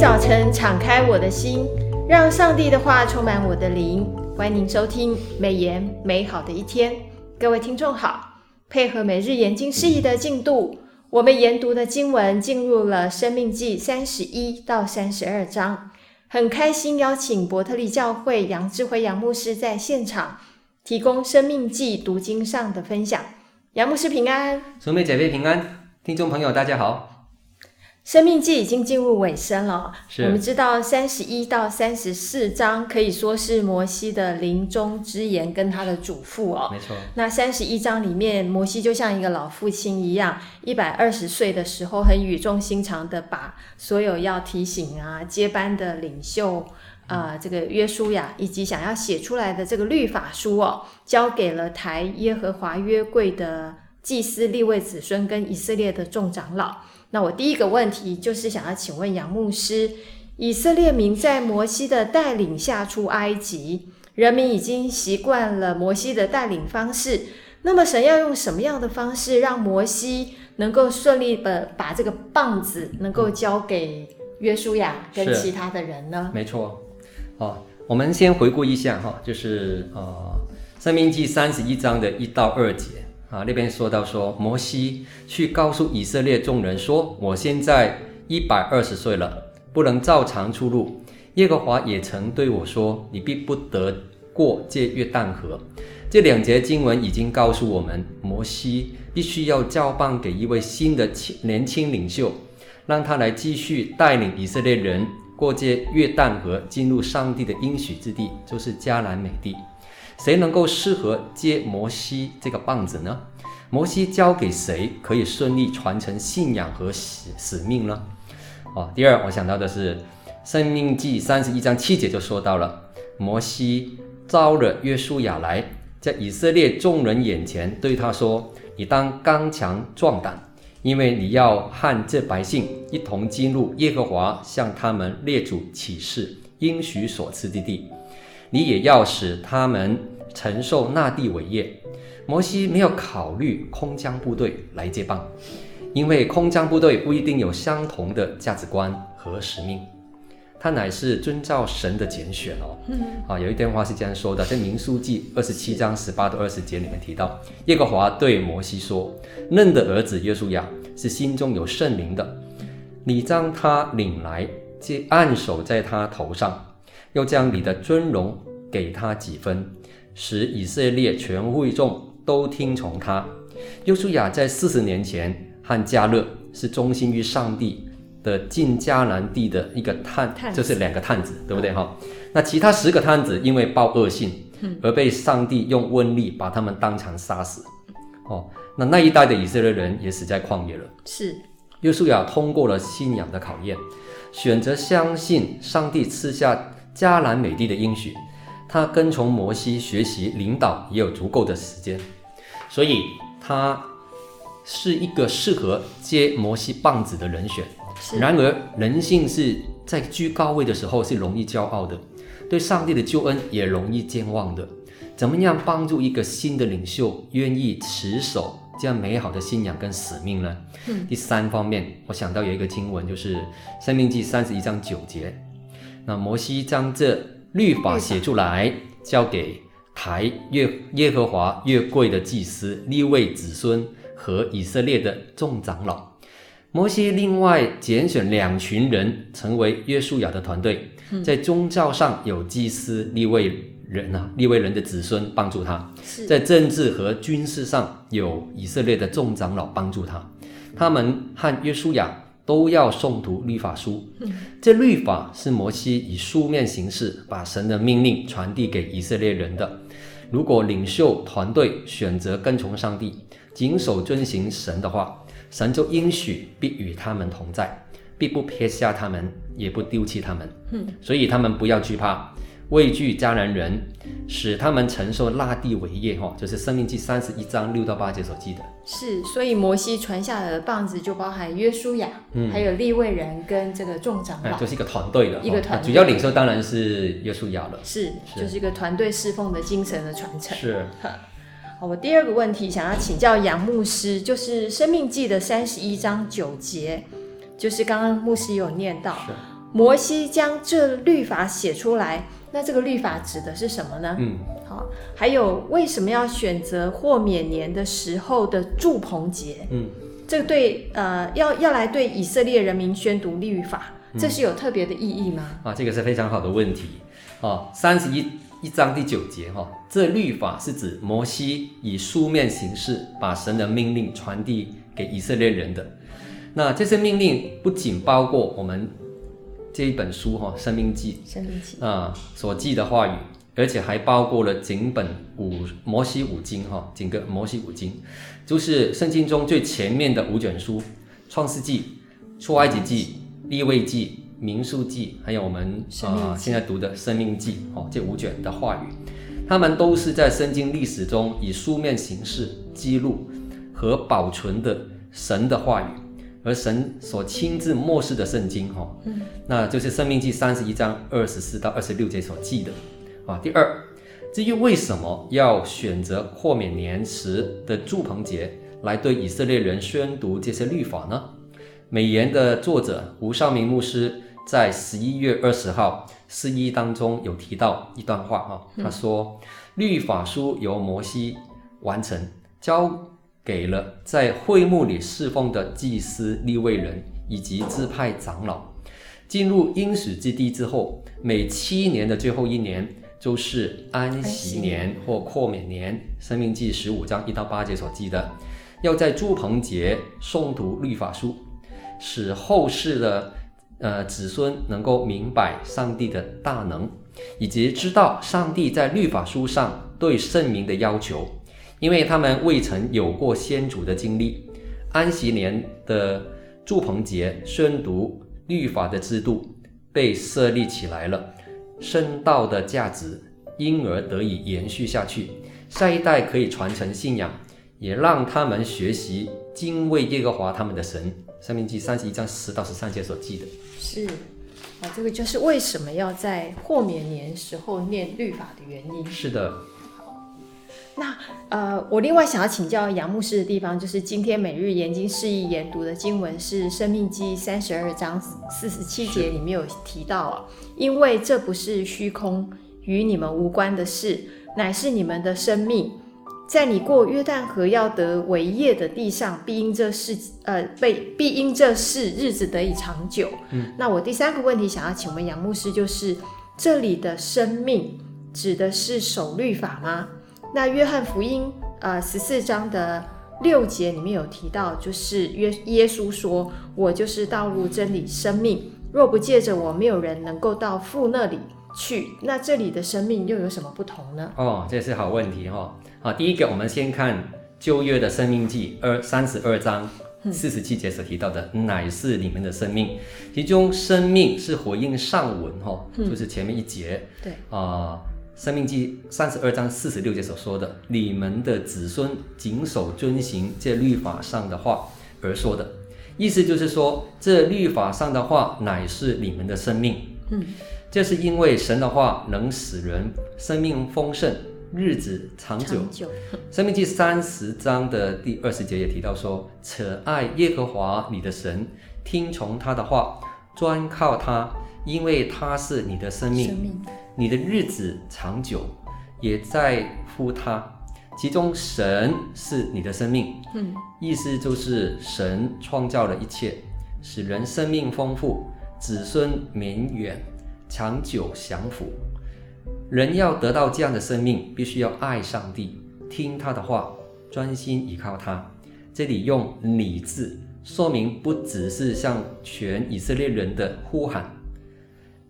早晨敞开我的心，让上帝的话充满我的灵。欢迎您收听美言美好的一天，各位听众好。配合每日研经释义的进度，我们研读的经文进入了《生命记》三十一到三十二章。很开心邀请伯特利教会杨智辉杨牧师在现场提供《生命记》读经上的分享。杨牧师平安，兄妹姐妹平安，听众朋友大家好。申命记已经进入尾声了。我们知道三十一到三十四章可以说是摩西的临终之言跟他的嘱咐哦。没错。那三十一章里面，摩西就像一个老父亲一样，一百二十岁的时候，很语重心长的把所有要提醒啊接班的领袖啊、呃，这个约书亚以及想要写出来的这个律法书哦，交给了台耶和华约柜的祭司立位子孙跟以色列的众长老。那我第一个问题就是想要请问杨牧师，以色列民在摩西的带领下出埃及，人民已经习惯了摩西的带领方式。那么神要用什么样的方式让摩西能够顺利的把这个棒子能够交给约书亚跟其他的人呢？没错，好，我们先回顾一下哈，就是呃，申命记三十一章的一到二节。啊，那边说到说，摩西去告诉以色列众人说：“我现在一百二十岁了，不能照常出入。耶和华也曾对我说，你必不得过这约旦河。”这两节经文已经告诉我们，摩西必须要交棒给一位新的青年轻领袖，让他来继续带领以色列人过这约旦河，进入上帝的应许之地，就是迦南美地。谁能够适合接摩西这个棒子呢？摩西交给谁可以顺利传承信仰和使使命呢？哦，第二，我想到的是《生命记》三十一章七节就说到了，摩西召了约书亚来，在以色列众人眼前对他说：“你当刚强壮胆，因为你要和这百姓一同进入耶和华向他们列祖起誓应许所赐之地。”你也要使他们承受那地伟业。摩西没有考虑空降部队来接棒，因为空降部队不一定有相同的价值观和使命。他乃是遵照神的拣选哦。嗯。啊，有一段话是这样说的，在民书记二十七章十八到二十节里面提到，耶和华对摩西说：“嫩的儿子约书亚是心中有圣灵的，你将他领来，接按手在他头上。”又将你的尊荣给他几分，使以色列全会众都听从他。约书亚在四十年前和迦勒是忠心于上帝的进迦南地的一个探，探就是两个探子，对不对哈？嗯、那其他十个探子因为报恶信，而被上帝用瘟疫把他们当场杀死。哦，那那一代的以色列人也死在旷野了。是，约书亚通过了信仰的考验，选择相信上帝赐下。迦南美地的应许，他跟从摩西学习领导也有足够的时间，所以他是一个适合接摩西棒子的人选。然而，人性是在居高位的时候是容易骄傲的，对上帝的救恩也容易健忘的。怎么样帮助一个新的领袖愿意持守这样美好的信仰跟使命呢？嗯、第三方面，我想到有一个经文，就是《生命记》三十一章九节。那摩西将这律法写出来，交给台耶耶和华越贵的祭司立位子孙和以色列的众长老。摩西另外拣选两群人成为约书亚的团队，在宗教上有祭司立位人啊，立位人的子孙帮助他；在政治和军事上有以色列的众长老帮助他。他们和约书亚。都要诵读律法书，这律法是摩西以书面形式把神的命令传递给以色列人的。如果领袖团队选择跟从上帝，谨守遵行神的话，神就应许必与他们同在，必不撇下他们，也不丢弃他们。所以他们不要惧怕。畏惧迦南人，使他们承受那地为业，哈，就是《生命记》三十一章六到八节所记的。是，所以摩西传下来的棒子就包含约书亚，嗯，还有利未人跟这个众长老，就是一个团队的，一个团队。主要领袖当然是约书亚了。是，是就是一个团队侍奉的精神的传承。是。好，我第二个问题想要请教杨牧师，就是《生命记》的三十一章九节，就是刚刚牧师有念到。是摩西将这律法写出来，那这个律法指的是什么呢？嗯，好，还有为什么要选择豁免年的时候的住棚节？嗯，这个对呃，要要来对以色列人民宣读律法，这是有特别的意义吗？啊，这个是非常好的问题。哦，三十一一章第九节哈、哦，这律法是指摩西以书面形式把神的命令传递给以色列人的。那这些命令不仅包括我们这一本书哈、哦，《生命记》生命记啊所记的话语，而且还包括了整本五摩西五经哈、哦，整个摩西五经，就是圣经中最前面的五卷书，《创世纪》、《出埃及记》、《利未记》。民数记，还有我们啊、呃、现在读的生命记哦，这五卷的话语，他们都是在圣经历史中以书面形式记录和保存的神的话语，而神所亲自默示的圣经哈，那就是生命记三十一章二十四到二十六节所记的啊。第二，至于为什么要选择豁免年时的祝棚节来对以色列人宣读这些律法呢？美言的作者吴绍明牧师。在十一月二十号释义当中有提到一段话哈，他说：“律法书由摩西完成，交给了在会幕里侍奉的祭司立位人以及支派长老。进入应许之地之后，每七年的最后一年就是安息年或豁免年。生命记十五章一到八节所记的，要在住棚节诵读律法书，使后世的。”呃，子孙能够明白上帝的大能，以及知道上帝在律法书上对圣民的要求，因为他们未曾有过先祖的经历。安息年的祝棚节宣读律法的制度被设立起来了，圣道的价值因而得以延续下去，下一代可以传承信仰，也让他们学习敬畏耶和华他们的神。申命记三十一章十到十三节所记的。是，啊，这个就是为什么要在豁免年时候念律法的原因。是的。好，那呃，我另外想要请教杨牧师的地方，就是今天每日研经释义研读的经文是《生命记》三十二章四十七节里面有提到啊，因为这不是虚空，与你们无关的事，乃是你们的生命。在你过约旦河要得为业的地上，必因这事，呃，被必因这事日子得以长久。嗯，那我第三个问题想要请问杨牧师，就是这里的生命指的是守律法吗？那约翰福音呃十四章的六节里面有提到，就是约耶稣说：“我就是道路、真理、生命，若不借着我，没有人能够到父那里去。”那这里的生命又有什么不同呢？哦，这是好问题哈、哦。好，第一个，我们先看旧约的生命记二三十二章四十七节所提到的，乃是你们的生命。其中生命是回应上文哈，就是前面一节。对啊，申命记三十二章四十六节所说的，你们的子孙谨守遵行这律法上的话而说的，意思就是说，这律法上的话乃是你们的生命。嗯，这是因为神的话能使人生命丰盛。日子长久，《生命记》三十章的第二十节也提到说：“且爱耶和华你的神，听从他的话，专靠他，因为他是你的生命，生命你的日子长久，也在乎他。其中神是你的生命，嗯，意思就是神创造了一切，使人生命丰富，子孙绵远，长久享福。”人要得到这样的生命，必须要爱上帝，听他的话，专心依靠他。这里用“你”字，说明不只是向全以色列人的呼喊，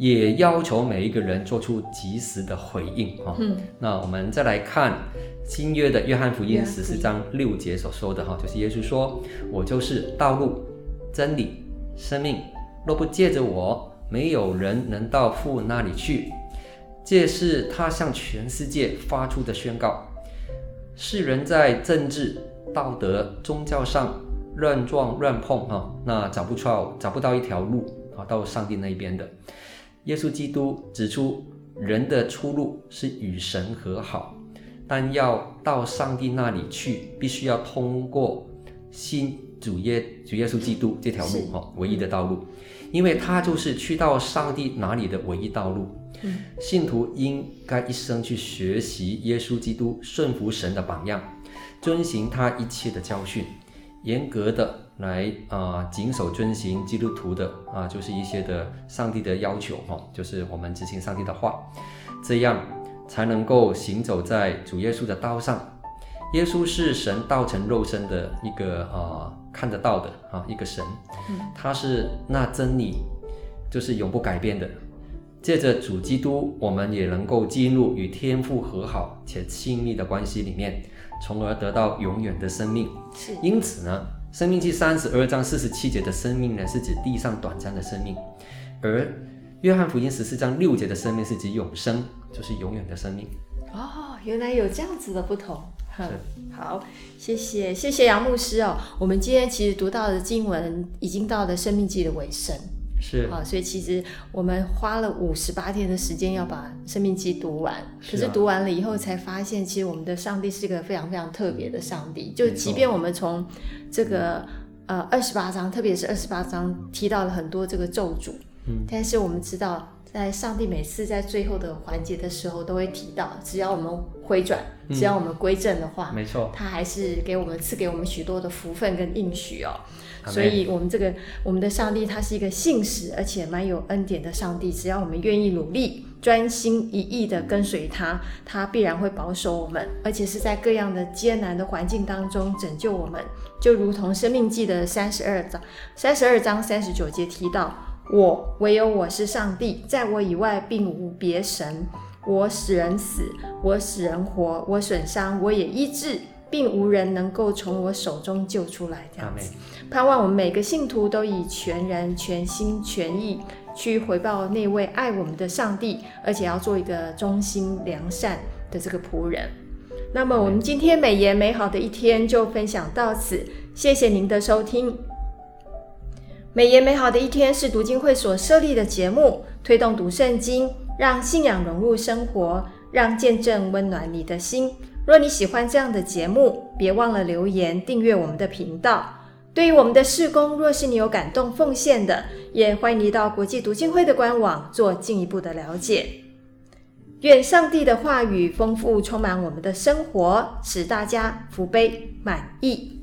也要求每一个人做出及时的回应。哈、嗯，那我们再来看新约的约翰福音十四章六节所说的哈，就是耶稣说：“我就是道路、真理、生命，若不借着我，没有人能到父那里去。”这是他向全世界发出的宣告：世人在政治、道德、宗教上乱撞乱碰，哈，那找不出找不到一条路啊，到上帝那边的。耶稣基督指出，人的出路是与神和好，但要到上帝那里去，必须要通过新主耶主耶稣基督这条路哈，唯一的道路，因为他就是去到上帝哪里的唯一道路。嗯，信徒应该一生去学习耶稣基督顺服神的榜样，遵循他一切的教训，严格的来啊谨守遵行基督徒的啊就是一些的上帝的要求哈，就是我们执行上帝的话，这样才能够行走在主耶稣的道上。耶稣是神道成肉身的一个啊看得到的啊一个神，他是那真理，就是永不改变的。借着主基督，我们也能够进入与天父和好且亲密的关系里面，从而得到永远的生命。是，因此呢，《申命记》三十二章四十七节的生命呢，是指地上短暂的生命；而《约翰福音》十四章六节的生命是指永生，就是永远的生命。哦，原来有这样子的不同。哼，好，谢谢，谢谢杨牧师哦。我们今天其实读到的经文已经到了《生命记》的尾声。是。啊，所以其实我们花了五十八天的时间要把《生命记》读完，可是读完了以后才发现，其实我们的上帝是一个非常非常特别的上帝。就即便我们从这个呃二十八章，特别是二十八章提到了很多这个咒诅，嗯，但是我们知道，在上帝每次在最后的环节的时候，都会提到，只要我们回转，只要我们归正的话，没错，他还是给我们赐给我们许多的福分跟应许哦。所以，我们这个我们的上帝，他是一个信实而且蛮有恩典的上帝。只要我们愿意努力、专心一意的跟随他，他必然会保守我们，而且是在各样的艰难的环境当中拯救我们。就如同《生命记》的三十二章三十二章三十九节提到：“我唯有我是上帝，在我以外并无别神。我使人死，我使人活，我损伤，我也医治。”并无人能够从我手中救出来，这样子。盼望我们每个信徒都以全人、全心、全意去回报那位爱我们的上帝，而且要做一个忠心良善的这个仆人。那么，我们今天美言美好的一天就分享到此，谢谢您的收听。美言美好的一天是读经会所设立的节目，推动读圣经，让信仰融入生活，让见证温暖你的心。若你喜欢这样的节目，别忘了留言订阅我们的频道。对于我们的事工，若是你有感动奉献的，也欢迎你到国际读经会的官网做进一步的了解。愿上帝的话语丰富充满我们的生活，使大家福杯满溢。